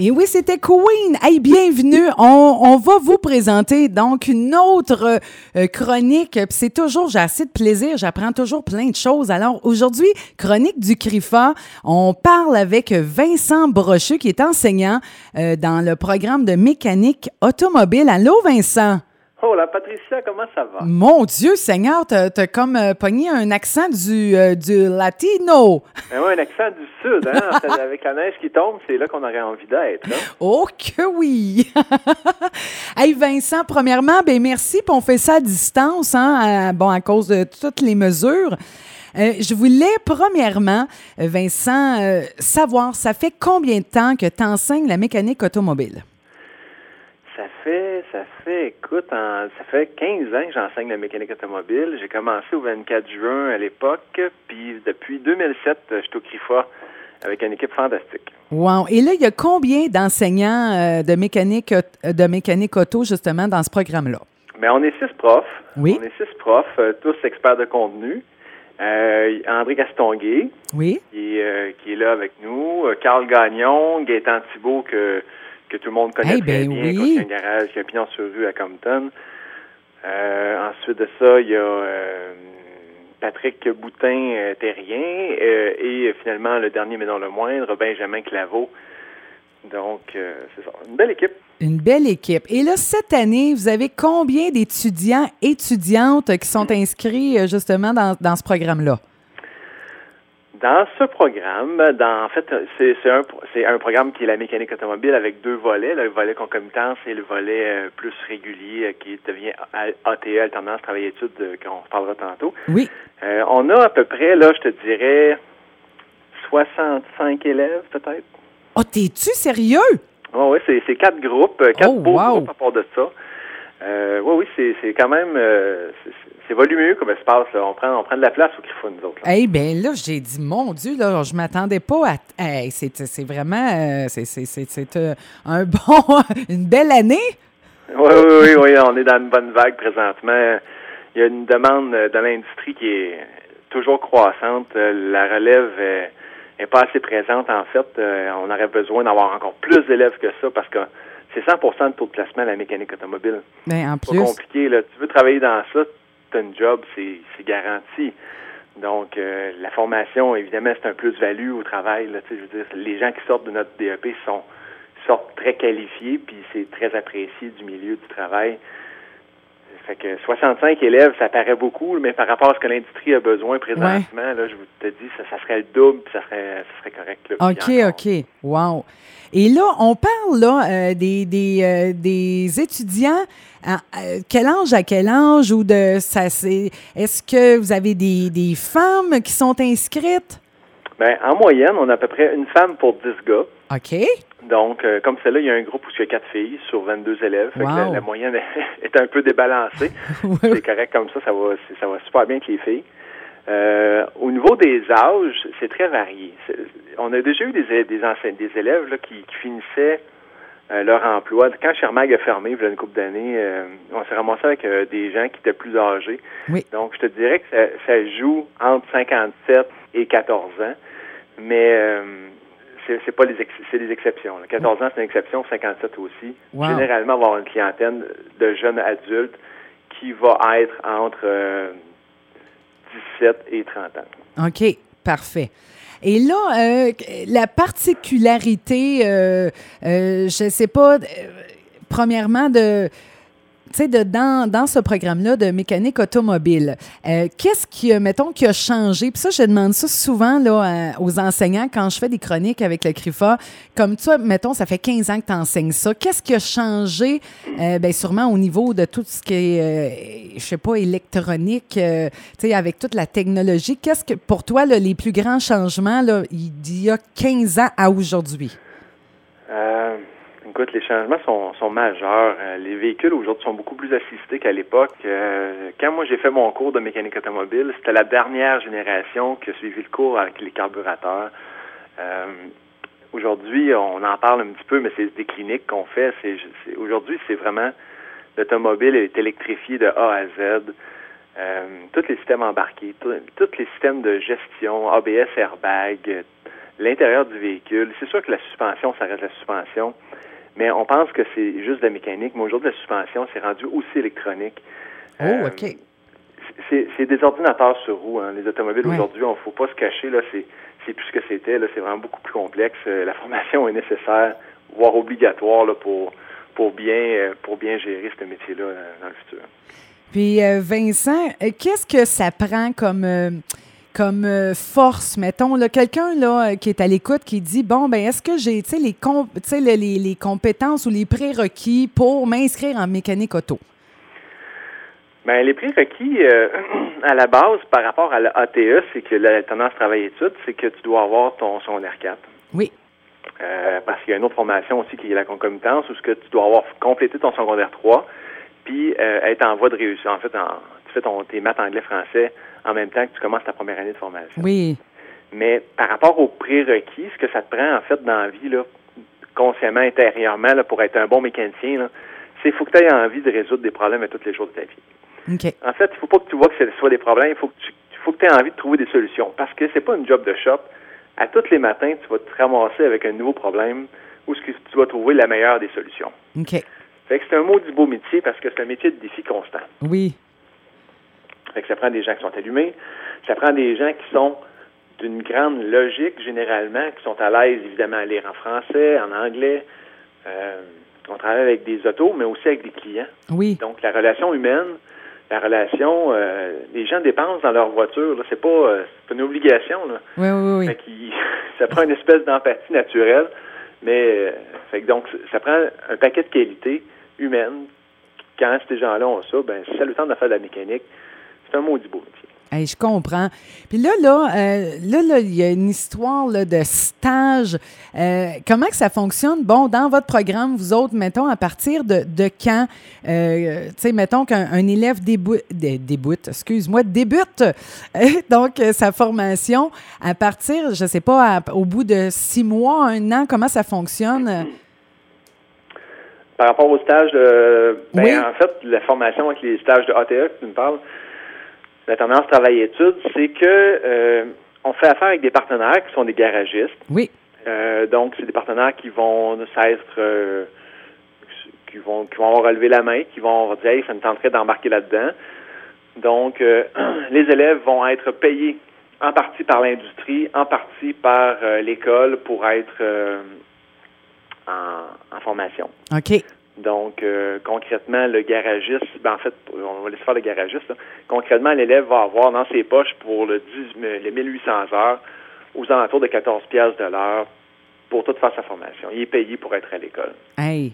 Et oui, c'était Queen. Hey, bienvenue. On, on, va vous présenter donc une autre euh, chronique. C'est toujours, j'ai assez de plaisir, j'apprends toujours plein de choses. Alors aujourd'hui, chronique du CRIFA. On parle avec Vincent Brocheux, qui est enseignant euh, dans le programme de mécanique automobile. Allô, Vincent? Oh là, Patricia, comment ça va? Mon Dieu, Seigneur, t'as as comme euh, pogné un accent du, euh, du latino. Ben oui, un accent du sud, hein? avec la neige qui tombe, c'est là qu'on aurait envie d'être. Hein? Oh que oui! hey Vincent, premièrement, ben merci, puis on fait ça à distance, hein, bon, à cause de toutes les mesures. Euh, je voulais, premièrement, Vincent, savoir, ça fait combien de temps que tu enseignes la mécanique automobile? Ça fait, écoute, ça fait 15 ans que j'enseigne la mécanique automobile. J'ai commencé au 24 juin à l'époque, puis depuis 2007, je suis au CRIFA avec une équipe fantastique. Wow! Et là, il y a combien d'enseignants euh, de mécanique de mécanique auto justement dans ce programme-là? Bien, on est six profs. Oui. On est six profs, euh, tous experts de contenu. Euh, André Gastonguay, oui. qui, qui, est là avec nous. Carl Gagnon, Gaétan Thibault, que que tout le monde connaît hey, très ben bien, oui. qui a un garage, qui a un pignon sur rue à Compton. Euh, ensuite de ça, il y a euh, Patrick Boutin-Terrien euh, et finalement, le dernier mais non le moindre, Benjamin Claveau. Donc, c'est ça. Une belle équipe. Une belle équipe. Et là, cette année, vous avez combien d'étudiants, étudiantes qui sont inscrits justement dans, dans ce programme-là? Dans ce programme, dans, en fait, c'est un, un programme qui est la mécanique automobile avec deux volets. Le volet concomitant, c'est le volet euh, plus régulier euh, qui devient ATE, alternance travail-études, euh, qu'on parlera tantôt. Oui. Euh, on a à peu près, là, je te dirais, 65 élèves peut-être. Oh, t'es-tu sérieux? Oh, oui, c'est quatre groupes, quatre oh, beaux wow. groupes à part de ça. Oui, oui, c'est quand même c'est volumineux comme espace. Là. On prend on prend de la place au Griffon, nous autres. Eh hey, bien là, j'ai dit mon Dieu, là, je m'attendais pas à. Hey, c'est vraiment euh, c'est euh, un bon une belle année. Oui, oui, oui, oui, on est dans une bonne vague présentement. Il y a une demande de l'industrie qui est toujours croissante. La relève est, pas assez présente en fait. On aurait besoin d'avoir encore plus d'élèves que ça parce que c'est 100 de taux de placement à la mécanique automobile. Bien, en C'est plus. pas compliqué. Là. Tu veux travailler dans ça, as une job, c'est garanti. Donc, euh, la formation, évidemment, c'est un plus-value au travail. Je veux dire, les gens qui sortent de notre DEP sont sortent très qualifiés, puis c'est très apprécié du milieu du travail. Fait que 65 élèves, ça paraît beaucoup, mais par rapport à ce que l'industrie a besoin présentement, ouais. là, je vous te dis, ça, ça serait le double, puis ça serait, ça serait correct. Là, OK, OK. Wow. Et là, on parle là euh, des, des, euh, des étudiants. À, à, quel âge à quel âge ou de ça c'est est-ce que vous avez des, des femmes qui sont inscrites? Bien, en moyenne, on a à peu près une femme pour 10 gars. OK. Donc, euh, comme celle-là, il y a un groupe où il y a quatre filles sur 22 élèves. Fait wow. que la, la, moyenne est un peu débalancée. C'est correct comme ça, ça va, ça va super bien avec les filles. Euh, au niveau des âges, c'est très varié. On a déjà eu des, des, anciens, des élèves là, qui, qui finissaient euh, leur emploi. Quand Shermag a fermé, il y a une couple d'années, euh, on s'est ramassé avec des gens qui étaient plus âgés. Oui. Donc, je te dirais que ça, ça, joue entre 57 et 14 ans, mais c'est pas les c'est des exceptions. Là. 14 ans, c'est une exception, 57 aussi. Wow. Généralement, on va avoir une clientèle de jeunes adultes qui va être entre 17 et 30 ans. OK, parfait. Et là, euh, la particularité, euh, euh, je ne sais pas, premièrement, de, sais, dans, ce programme-là de mécanique automobile, euh, qu'est-ce qui, mettons, qui a changé? Puis ça, je demande ça souvent là, aux enseignants quand je fais des chroniques avec le CRIFA. Comme toi, mettons, ça fait 15 ans que tu enseignes ça. Qu'est-ce qui a changé? Euh, bien, sûrement au niveau de tout ce qui est, euh, je sais pas, électronique, euh, tu sais, avec toute la technologie. Qu'est-ce que, pour toi, les plus grands changements, là, il y a 15 ans à aujourd'hui? Écoute, les changements sont, majeurs. Euh, les véhicules aujourd'hui sont beaucoup plus assistés qu'à l'époque. Euh, quand moi j'ai fait mon cours de mécanique automobile, c'était la dernière génération qui a suivi le cours avec les carburateurs. Euh, aujourd'hui, on en parle un petit peu, mais c'est des cliniques qu'on fait. Aujourd'hui, c'est vraiment l'automobile est électrifié de A à Z. tous les systèmes embarqués, tous les systèmes de gestion, ABS, airbag, l'intérieur du véhicule. C'est sûr que la suspension, ça reste la suspension, mais on pense que c'est juste de la mécanique. Mais aujourd'hui, la suspension, c'est rendu aussi électronique. Oh, OK. C'est des ordinateurs sur roues. Hein. Les automobiles aujourd'hui, on ne faut pas se cacher. Là, c'est plus ce que c'était. Là, c'est vraiment beaucoup plus complexe. La formation est nécessaire, voire obligatoire là, pour pour bien pour bien gérer ce métier-là dans le futur. Puis Vincent, qu'est-ce que ça prend comme comme euh, force, mettons, quelqu'un là, qui est à l'écoute qui dit Bon, ben est-ce que j'ai les, les, les, compétences ou les prérequis pour m'inscrire en mécanique auto? Bien, les prérequis, euh, à la base, par rapport à l'ATE, c'est que la tendance travail-études, c'est que tu dois avoir ton secondaire 4. Oui. Euh, parce qu'il y a une autre formation aussi qui est la concomitance, où ce que tu dois avoir complété ton secondaire 3, puis être en voie de réussir. En fait, tu fais ton, tes maths anglais français en même temps que tu commences ta première année de formation. Oui. Mais par rapport aux prérequis, ce que ça te prend en fait dans la vie, là, consciemment, intérieurement, là, pour être un bon mécanicien, c'est qu'il faut que tu aies envie de résoudre des problèmes à tous les jours de ta vie. OK. En fait, il ne faut pas que tu vois que ce soit des problèmes, il faut que tu faut que aies envie de trouver des solutions. Parce que c'est pas une job de shop. À tous les matins, tu vas te ramasser avec un nouveau problème où ce que tu vas trouver la meilleure des solutions. OK. Fait que c'est un maudit beau métier parce que c'est un métier de défi constant. Oui. Fait que ça prend des gens qui sont allumés, ça prend des gens qui sont d'une grande logique généralement, qui sont à l'aise évidemment à lire en français, en anglais. Euh, on travaille avec des autos, mais aussi avec des clients. Oui. Donc la relation humaine, la relation, euh, les gens dépensent dans leur voiture. Là, c'est pas, euh, une obligation. Là. Oui, oui, oui. Fait ça prend une espèce d'empathie naturelle, mais fait que donc ça prend un paquet de qualités humaines. Quand ces gens-là ont ça, ben si ça le temps de faire de la mécanique, c'est un maudit beau métier. je comprends. Puis là, là, euh, là, il y a une histoire de stage. Euh, comment que ça fonctionne? Bon, dans votre programme, vous autres, mettons, à partir de, de quand, euh, tu sais, mettons qu'un élève débute, débute excuse-moi, débute donc sa formation à partir, je ne sais pas, au bout de six mois, un an, comment ça fonctionne? Par rapport au stage. Ben, En fait, la formation avec les stages de ATE, tu me parles, la tendance travail-études, c'est que euh, on fait affaire avec des partenaires qui sont des garagistes. Oui. Euh, donc, c'est des partenaires qui vont s'être euh, qui vont qui vont relever la main, qui vont dire hey, ça me tenterait d'embarquer là-dedans. Donc, les élèves vont être payés en partie par l'industrie, en partie par l'école pour être en, en, formation. OK. Donc, euh, concrètement, le garagiste, ben, en fait, on va laisser faire le garagiste. Concrètement, l'élève va avoir dans ses poches pour le 10, les 1800 heures aux alentours de 14 pièces de l'heure pour toute faire sa formation. Il est payé pour être à l'école. Hey.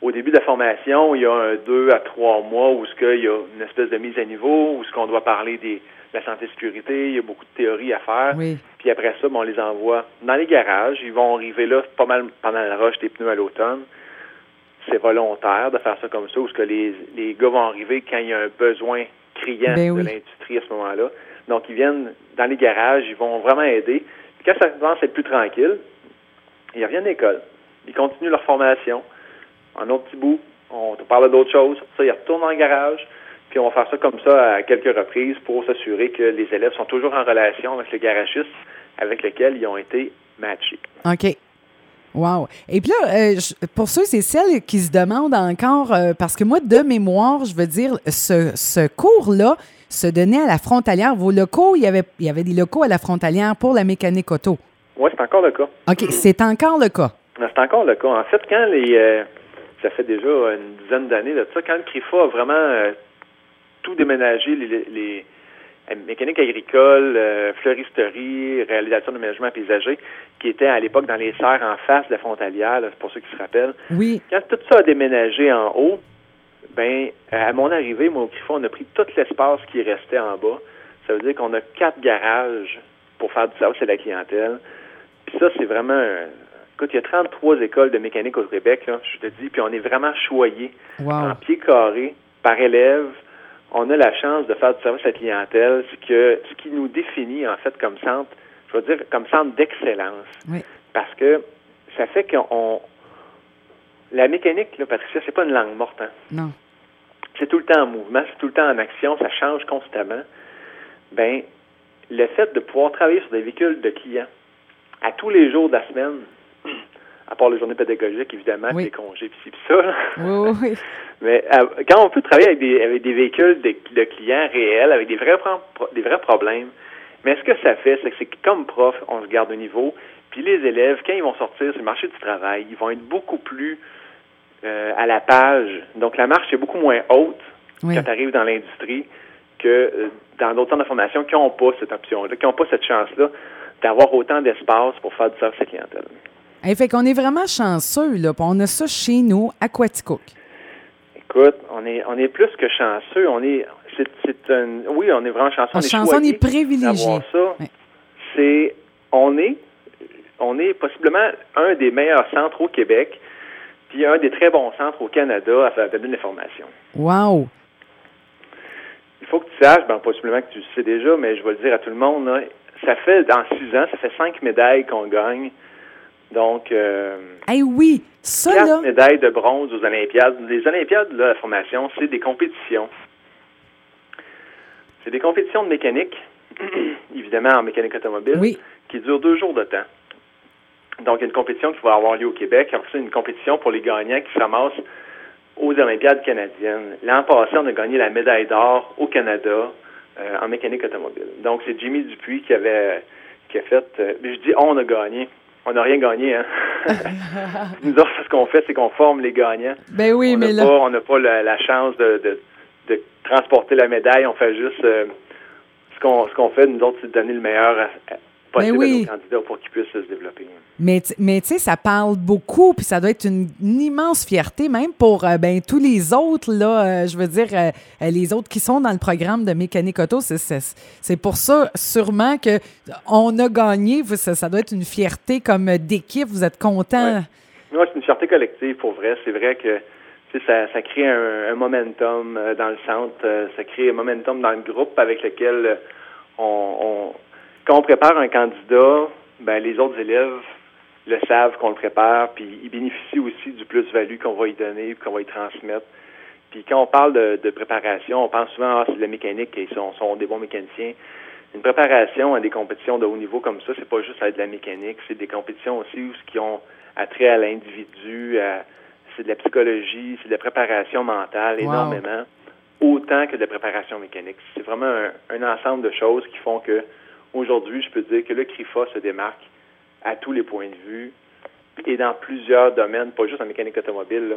Au début de la formation, il y a un deux à trois mois où ce qu'il y a une espèce de mise à niveau, où ce qu'on doit parler des, de la santé sécurité, il y a beaucoup de théories à faire. Oui. Puis après ça, ben, on les envoie dans les garages. Ils vont arriver là pas mal pendant la roche des pneus à l'automne c'est volontaire de faire ça comme ça, ou ce que les, les gars vont arriver quand il y a un besoin criant ben de l'industrie à ce moment-là. Donc, ils viennent dans les garages, ils vont vraiment aider. Puis quand ça commence à être plus tranquille, ils reviennent à l'école. Ils continuent leur formation. En autre petit bout, on te parle d'autres choses. Ça, ils retournent dans le garage. Puis on va faire ça comme ça à quelques reprises pour s'assurer que les élèves sont toujours en relation avec le garagiste avec lequel ils ont été matchés. OK. Wow. Et puis là, euh, pour ceux et celles qui se demandent encore, euh, parce que moi, de mémoire, je veux dire, ce, ce cours-là se donnait à la frontalière. Vos locaux, il y, avait, il y avait des locaux à la frontalière pour la mécanique auto. Oui, c'est encore le cas. OK, c'est encore le cas. C'est encore le cas. En fait, quand les. Euh, ça fait déjà une dizaine d'années de ça, quand le CRIFA a vraiment tout déménagé, les euh, mécanique agricole, euh, fleuristerie, réalisation de ménagement paysager, qui était à l'époque dans les serres en face de la frontalière, pour ceux qui se rappellent. Oui. Quand tout ça a déménagé en haut, ben à mon arrivée, moi au Griffon, on a pris tout l'espace qui restait en bas. Ça veut dire qu'on a quatre garages pour faire du service à la clientèle. Puis ça, c'est vraiment Écoute, il y a 33 écoles de mécanique au Québec, là, je te dis, puis on est vraiment choyé en pied carré par élève, on a la chance de faire du service à la clientèle, ce, que, ce qui nous définit en fait comme centre, je veux dire, comme centre d'excellence. Parce que ça fait qu'on. La mécanique, là, Patricia, c'est pas une langue morte. Hein? Non. C'est tout le temps en mouvement, c'est tout le temps en action, ça change constamment. Ben, le fait de pouvoir travailler sur des véhicules de clients à tous les jours de la semaine, à part les journées pédagogiques, évidemment, Oui. les congés, puis ça. là. Oui, oui. Mais euh, quand on peut travailler avec des, avec des véhicules de, de clients réels, avec des vrais, pro- des vrais problèmes, mais ce que ça fait, c'est que comme prof, on se garde au niveau, puis les élèves, quand ils vont sortir sur le marché du travail, ils vont être beaucoup plus euh, à la page. Donc la marche est beaucoup moins haute Oui. quand tu arrives dans l'industrie que euh, dans d'autres centres de formation qui n'ont pas cette option-là, qui n'ont pas cette chance-là d'avoir autant d'espace pour faire du service à la clientèle. Hey, fait qu'on est vraiment chanceux, là. On a ça chez nous, à Quaticook. Écoute, on est on est plus que chanceux. On est c'est c'est un oui, on est vraiment chanceux. On on est chanceux, on est privilégié. ça. Oui. C'est on est on est possiblement un des meilleurs centres au Québec, puis un des très bons centres au Canada à faire de l'information. Wow! Il faut que tu saches, ben possiblement que tu le sais déjà, mais je vais le dire à tout le monde, là, ça fait dans six ans, ça fait cinq médailles qu'on gagne. Donc euh, Hey, oui! Ça, là, médailles de bronze aux Olympiades. Les Olympiades, là, la formation, c'est des compétitions. C'est des compétitions de mécanique, évidemment en mécanique automobile, oui. qui durent deux jours de temps. Donc, il y a une compétition qui va avoir lieu au Québec. Après ça, une compétition pour les gagnants qui se ramassent aux Olympiades canadiennes. L'an passé, on a gagné la médaille d'or au Canada euh, en mécanique automobile. Donc, c'est Jimmy Dupuis qui avait qui a fait. euh, je dis on a gagné. On n'a rien gagné, hein. Nous autres, ce qu'on fait, c'est qu'on forme les gagnants. Ben oui, on mais là. pas, on n'a pas la, la chance de, de, de transporter la médaille. On fait juste euh, ce qu'on ce qu'on fait, nous autres, c'est de donner le meilleur à- possible Ben oui. à nos candidats pour qu'ils puissent se développer. Mais, mais tu sais, ça parle beaucoup, puis ça doit être une, une immense fierté, même pour euh, ben, tous les autres, là, euh, je veux dire, euh, les autres qui sont dans le programme de mécanique auto. C'est- pour ça, sûrement, que on a gagné. Vous, Ça, ça doit être une fierté comme d'équipe. Vous êtes content. Moi, c'est une fierté collective, pour vrai. C'est vrai que ça, ça crée un, un momentum dans le centre, ça crée un momentum dans le groupe avec lequel on, on- quand on prépare un candidat, ben les autres élèves le savent qu'on le prépare, puis ils bénéficient aussi du plus-value qu'on va y donner, qu'on va y transmettre. Puis quand on parle de, de préparation, on pense souvent ah, c'est de la mécanique et ils sont, sont des bons mécaniciens. Une préparation à des compétitions de haut niveau comme ça, c'est pas juste à de la mécanique, c'est des compétitions aussi où ce qui ont attrait à l'individu, c'est de la psychologie, c'est de la préparation mentale Wow. énormément, autant que de la préparation mécanique. C'est vraiment un, un ensemble de choses qui font que aujourd'hui, je peux dire que le CRIFA se démarque à tous les points de vue et dans plusieurs domaines, pas juste en mécanique automobile.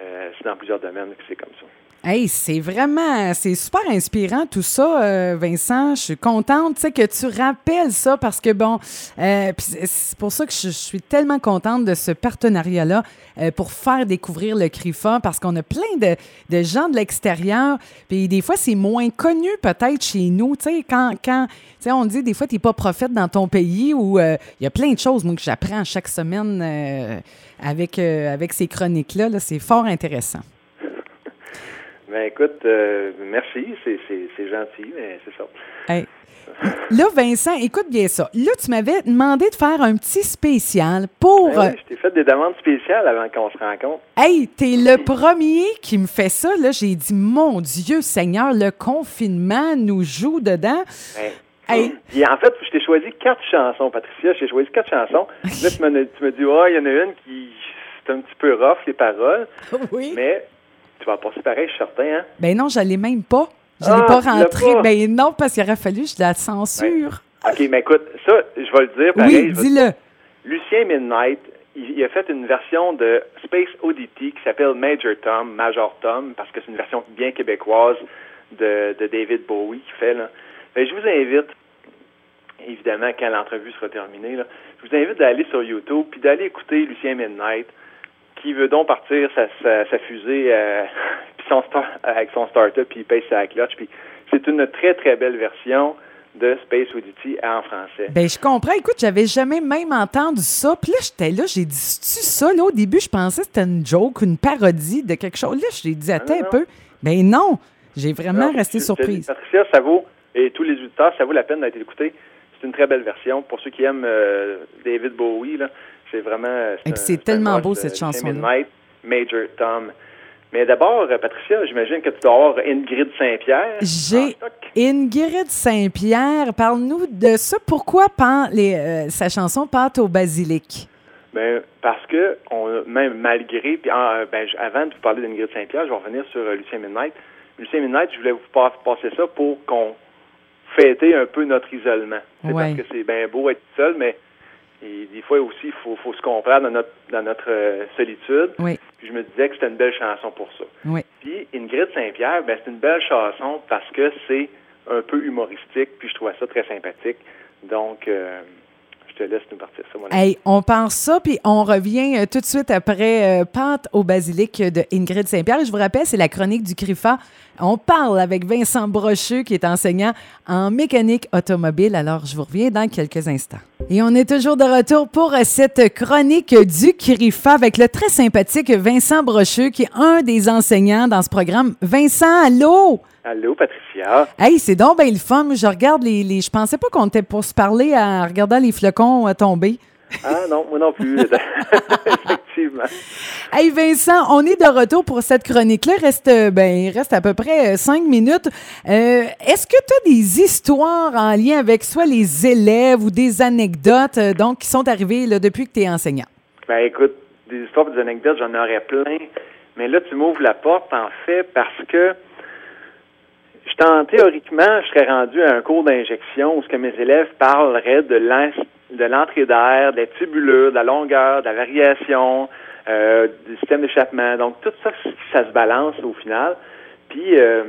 Euh, c'est dans plusieurs domaines que c'est comme ça. Hey, c'est vraiment, c'est super inspirant tout ça, euh, Vincent. Je suis contente, tu sais, que tu rappelles ça parce que bon, euh, c'est- pour ça que je, suis tellement contente de ce partenariat-là euh, pour faire découvrir le CRIFA parce qu'on a plein de, gens de l'extérieur. Puis des fois, c'est moins connu peut-être chez nous, tu sais, quand, quand, tu sais, on dit des fois, tu n'es pas prophète dans ton pays euh, il y a plein de choses, moi, que j'apprends chaque semaine avec, avec ces chroniques-là. -là, c'est fort intéressant. Ben écoute, euh, merci, c'est, gentil, mais c'est ça. Hey. Là, Vincent, écoute bien ça. Là, tu m'avais demandé de faire un petit spécial pour. Ben oui, je t'ai fait des demandes spéciales avant qu'on se rencontre. euh, Hey, t'es le premier qui me fait ça. Là, j'ai dit, mon Dieu Seigneur, le confinement nous joue dedans. Ben, Hey. Puis en fait, je t'ai choisi quatre chansons, Patricia. J'ai choisi quatre chansons. Là, tu me, tu me dis, ah, il y en a une qui c'est un petit peu rough, les paroles, Oui. mais tu vas passer pareil, je suis certain, hein? Ben non, je l'ai même pas. Je Ah, pas rentré. pas? Ben non, parce qu'il aurait fallu que je la censure. OK, mais écoute, ça, je vais le dire pareil. oui, dis-le. Lucien Midnight, il, il a fait une version de Space Oddity qui s'appelle Major Tom, Major Tom, parce que c'est une version bien québécoise de, de David Bowie qui fait. Là. Que je vous invite, évidemment, quand l'entrevue sera terminée, là, je vous invite d'aller sur YouTube puis d'aller écouter Lucien Midnight, qui veut donc partir sa, sa, sa fusée euh, puis son star- avec son startup, puis il paye sa clutch. Puis c'est une très, très belle version de Space Oddity en français. Ben, je comprends. Écoute, j'avais jamais même entendu ça. Puis là, j'étais là, j'ai dit, c'est-tu ça? Là, au début, je pensais que c'était une joke, une parodie de quelque chose. Là, j'ai dit, attends non, un peu. Ben non, j'ai vraiment Non, resté je- je- surprise. Patricia, ça vaut, et tous les auditeurs, ça vaut la peine d'être écouté. C'est une très belle version. Pour ceux qui aiment euh, David Bowie, là, c'est vraiment. Un- c'est tellement beau, euh, cette chanson-là. Midnight, Major Tom. Mais d'abord, euh, Patricia, j'imagine que tu dois avoir Ingrid Saint-Pierre. J'ai Ingrid Saint-Pierre. Parle-nous de ça. Pourquoi les, euh, sa chanson Pâte au basilic? Ben, parce que, on, même malgré, puis ben, avant de vous parler d'Ingrid Saint-Pierre, je vais revenir sur euh, Lucien Midnight. Lucien Midnight, je voulais vous passer ça pour qu'on fêter un peu notre isolement. C'est Parce que c'est bien beau être seul, mais des fois aussi, il faut, faut, se comprendre dans notre, dans notre euh, solitude. Oui. Puis je me disais que c'était une belle chanson pour ça. Oui. Puis Ingrid Saint-Pierre, ben, c'est une belle chanson parce que c'est un peu humoristique, puis je trouve ça très sympathique. Donc, euh, je te laisse nous partir ça, mon hey, On pense ça, puis on revient euh, tout de suite après Pâte au basilic de Ingrid Saint-Pierre. Je vous rappelle, c'est la chronique du CRIFA on parle avec Vincent Brocheux, qui est enseignant en mécanique automobile. Alors, je vous reviens dans quelques instants. Et on est toujours de retour pour cette chronique du CRIFA avec le très sympathique Vincent Brocheux, qui est un des enseignants dans ce programme. Vincent, allô? Allô, Patricia. Hey, c'est donc bien le fun. Je regarde les, les Je pensais pas qu'on était pour se parler en regardant les flocons tomber. Ah non, moi non plus. Effectivement. Hey Vincent, on est de retour pour cette chronique-là. Reste, ben, il reste à peu près euh, cinq minutes. Euh, est-ce que tu as des histoires en lien avec soit les élèves ou des anecdotes euh, donc, qui sont arrivées là, depuis que tu es enseignant? Ben écoute, des histoires des anecdotes, j'en aurais plein. Mais là, tu m'ouvres la porte, en fait, parce que je théoriquement, je serais rendu à un cours d'injection où ce que mes élèves parleraient de de l'entrée d'air, des tubulures, de la longueur, de la variation, euh, du système d'échappement. Donc, tout ça, ça se balance au final. Puis, euh,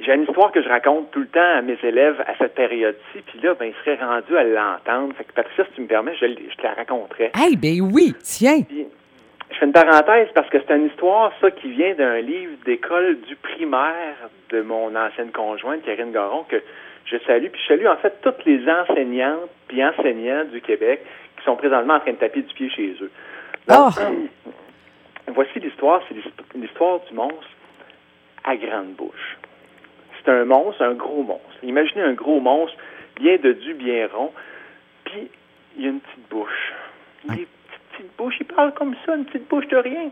j'ai une histoire que je raconte tout le temps à mes élèves à cette période-ci. Puis là, ben, ils seraient rendus à l'entendre. Fait que, Patricia, si tu me permets, je, te la raconterai. Eh ben oui, tiens. je fais une parenthèse parce que c'est une histoire, ça, qui vient d'un livre d'école du primaire de mon ancienne conjointe, Karine Garon, que je salue. Puis je salue en fait toutes les enseignantes puis enseignants du Québec qui sont présentement en train de taper du pied chez eux. Ah! voici l'histoire, c'est l'histoire du monstre à grande bouche. C'est un monstre, un gros monstre. Imaginez un gros monstre, bien dodu, bien rond, puis il y a une petite bouche. Il a une petite bouche, il parle comme ça, une petite bouche de rien.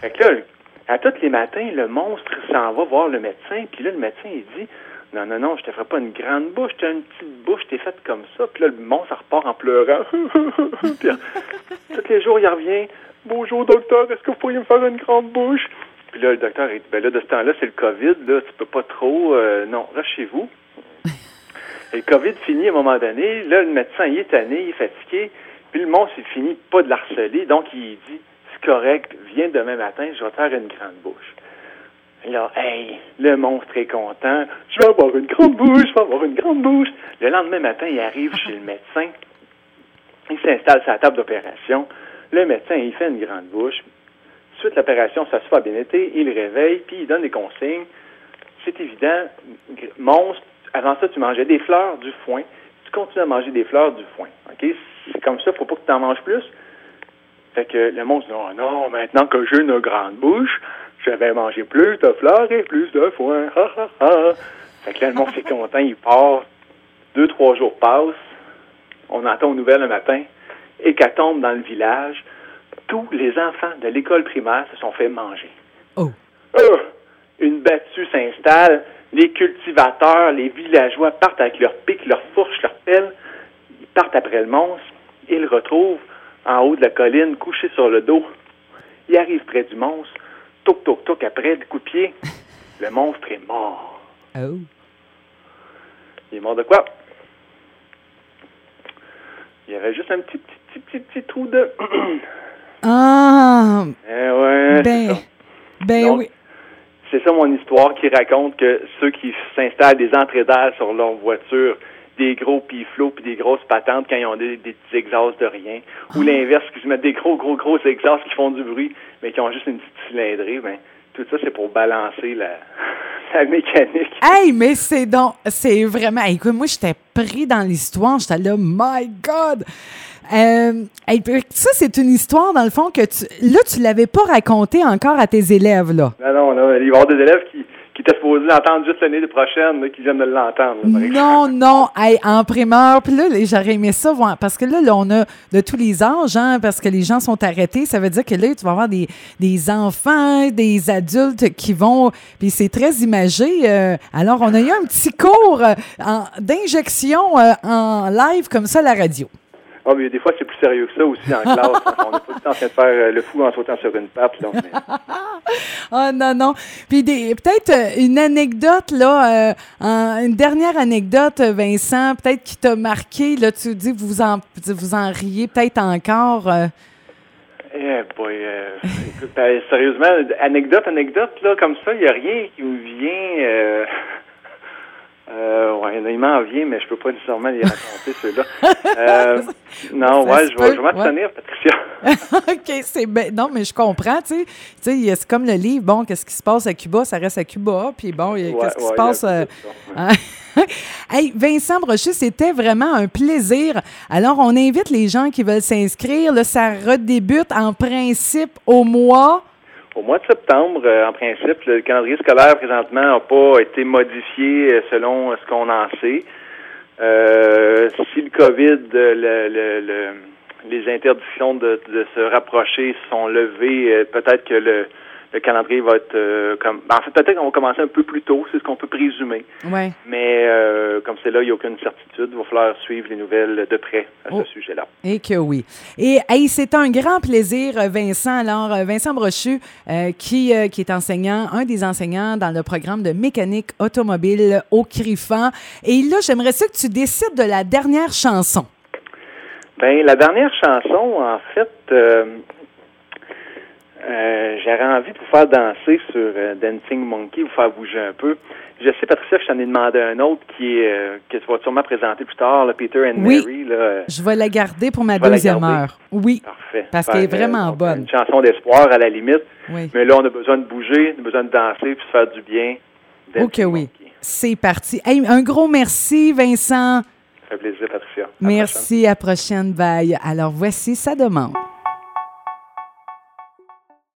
fait que là, à tous les matins, le monstre s'en va voir le médecin, puis là, le médecin, il dit non, non, non, je te ferai pas une grande bouche, tu as une petite bouche, t'es faite comme ça. Puis là, le monstre repart en pleurant. puis, tous les jours, il revient. Bonjour, docteur, est-ce que vous pourriez me faire une grande bouche? Puis là, le docteur, il dit, ben là, de ce temps-là, c'est le COVID, là, tu peux pas trop, euh, non, reste chez vous. Et le COVID finit à un moment donné, là, le médecin, il est tanné, il est fatigué, puis le monstre, il finit pas de l'harceler, donc il dit, c'est correct, viens demain matin, je vais te faire une grande bouche. Là, hey, le monstre est content. Je vais avoir une grande bouche, je vais avoir une grande bouche. Le lendemain matin, il arrive chez le médecin. Il s'installe sa table d'opération. Le médecin, il fait une grande bouche. Suite l'opération, ça se fait bien été. Il réveille, puis il donne des consignes. C'est évident, monstre, avant ça, tu mangeais des fleurs, du foin. Tu continues à manger des fleurs, du foin. C'est comme ça, faut pas que tu en manges plus. Fait que le monstre dit, oh non, maintenant que j'ai une grande bouche, j'avais mangé plus de fleurs et plus de foin. Ha, ha, ha. Fait que là, le monde est content, il part. Deux, trois jours passent. On entend aux nouvelles le matin. Hécatombe dans le village. Tous les enfants de l'école primaire se sont fait manger. Oh. Euh, une battue s'installe. Les cultivateurs, les villageois partent avec leurs pics, leurs fourches, leurs pelles. Ils partent après le monstre. Ils le retrouvent en haut de la colline, couché sur le dos. Ils arrivent près du monstre toc, toc, toc, après, le coup de pied, le monstre est mort. Oh. Il est mort de quoi? Il y avait juste un petit, petit, petit, petit, trou de... ah! Eh ouais, ben, ben oui. C'est ça mon histoire qui raconte que ceux qui s'installent des entrées d'air sur leur voiture, des gros piflots puis des grosses patentes quand ils ont des, petits exhausts de rien, ou ah. l'inverse, qui se mettent des gros, gros, gros exhausts qui font du bruit mais qui ont juste une petite cylindrée, ben, tout ça, c'est pour balancer la, la mécanique. Hey, mais c'est donc, c'est vraiment, écoute, moi, j'étais pris dans l'histoire, j'étais là, my God! Euh, ça, c'est une histoire, dans le fond, que tu, là, tu l'avais pas racontée encore à tes élèves, là. Non, non, il va y avoir des élèves qui, qui était supposé l'entendre juste l'année prochaine, qui viennent de l'entendre. Non, non, hey, en primeur. Puis là, j'aurais aimé ça, parce que là, là, on a de tous les âges, hein, parce que les gens sont arrêtés. Ça veut dire que là, tu vas avoir des, des enfants, des adultes qui vont. Puis c'est très imagé. Euh, alors, on a eu un petit cours euh, d'injection euh, en live comme ça à la radio. Oh, mais des fois, c'est plus sérieux que ça aussi en classe. on n'est pas tout en train de faire euh, le fou en sautant sur une patte. Là, oh non, non. Puis peut-être euh, une anecdote, là, euh, une dernière anecdote, Vincent, peut-être qui t'a marqué. Là, tu dis vous en, vous en riez peut-être encore. Eh boy, ben, sérieusement, anecdote, anecdote, là, comme ça, il n'y a rien qui me vient. Euh, ouais, il m'en vient, mais je peux pas nécessairement les raconter, ceux-là. Euh, non, ouais, je vais, je vais tenir, Patricia. OK, c'est ben, Non, mais je comprends, tu sais. C'est comme le livre, bon, qu'est-ce qui se passe à Cuba, ça reste à Cuba, puis bon, qu'est-ce qui se passe... Euh, hein? hey, Vincent Brochu, c'était vraiment un plaisir. Alors, on invite les gens qui veulent s'inscrire. Ça redébute en principe au mois au mois de septembre, euh, en principe, le calendrier scolaire présentement n'a pas été modifié euh, selon ce qu'on en sait. Euh, si le COVID, le, les interdictions de, de, se rapprocher sont levées, peut-être que le, le calendrier va être euh, comme. Ben, en fait, peut-être qu'on va commencer un peu plus tôt, c'est ce qu'on peut présumer. Ouais. Mais euh, comme c'est là, il n'y a aucune certitude. Il va falloir suivre les nouvelles de près à ce oh. sujet-là. Et que oui. Et c'est un grand plaisir, Vincent. Alors, euh, Vincent Brochu, qui, qui est enseignant, un des enseignants dans le programme de mécanique automobile au CRIFAN. Et là, j'aimerais ça que tu décides de la dernière chanson. Bien, la dernière chanson, en fait, euh, j'aurais envie de vous faire danser sur euh, Dancing Monkey, vous faire bouger un peu. Je sais, Patricia, je t'en ai demandé un autre qui est euh, que tu vas sûrement présenter plus tard, Peter and oui, Mary. je vais la garder pour ma deuxième heure. Oui. Parfait. Parce qu'elle est vraiment bonne. Une chanson d'espoir à la limite. Oui. Mais là, on a besoin de bouger, on a besoin de danser puis se faire du bien. ok, oui. C'est parti. un gros merci, Vincent. Ça fait plaisir, Patricia. merci, à prochaine. Bye. Alors, voici sa demande.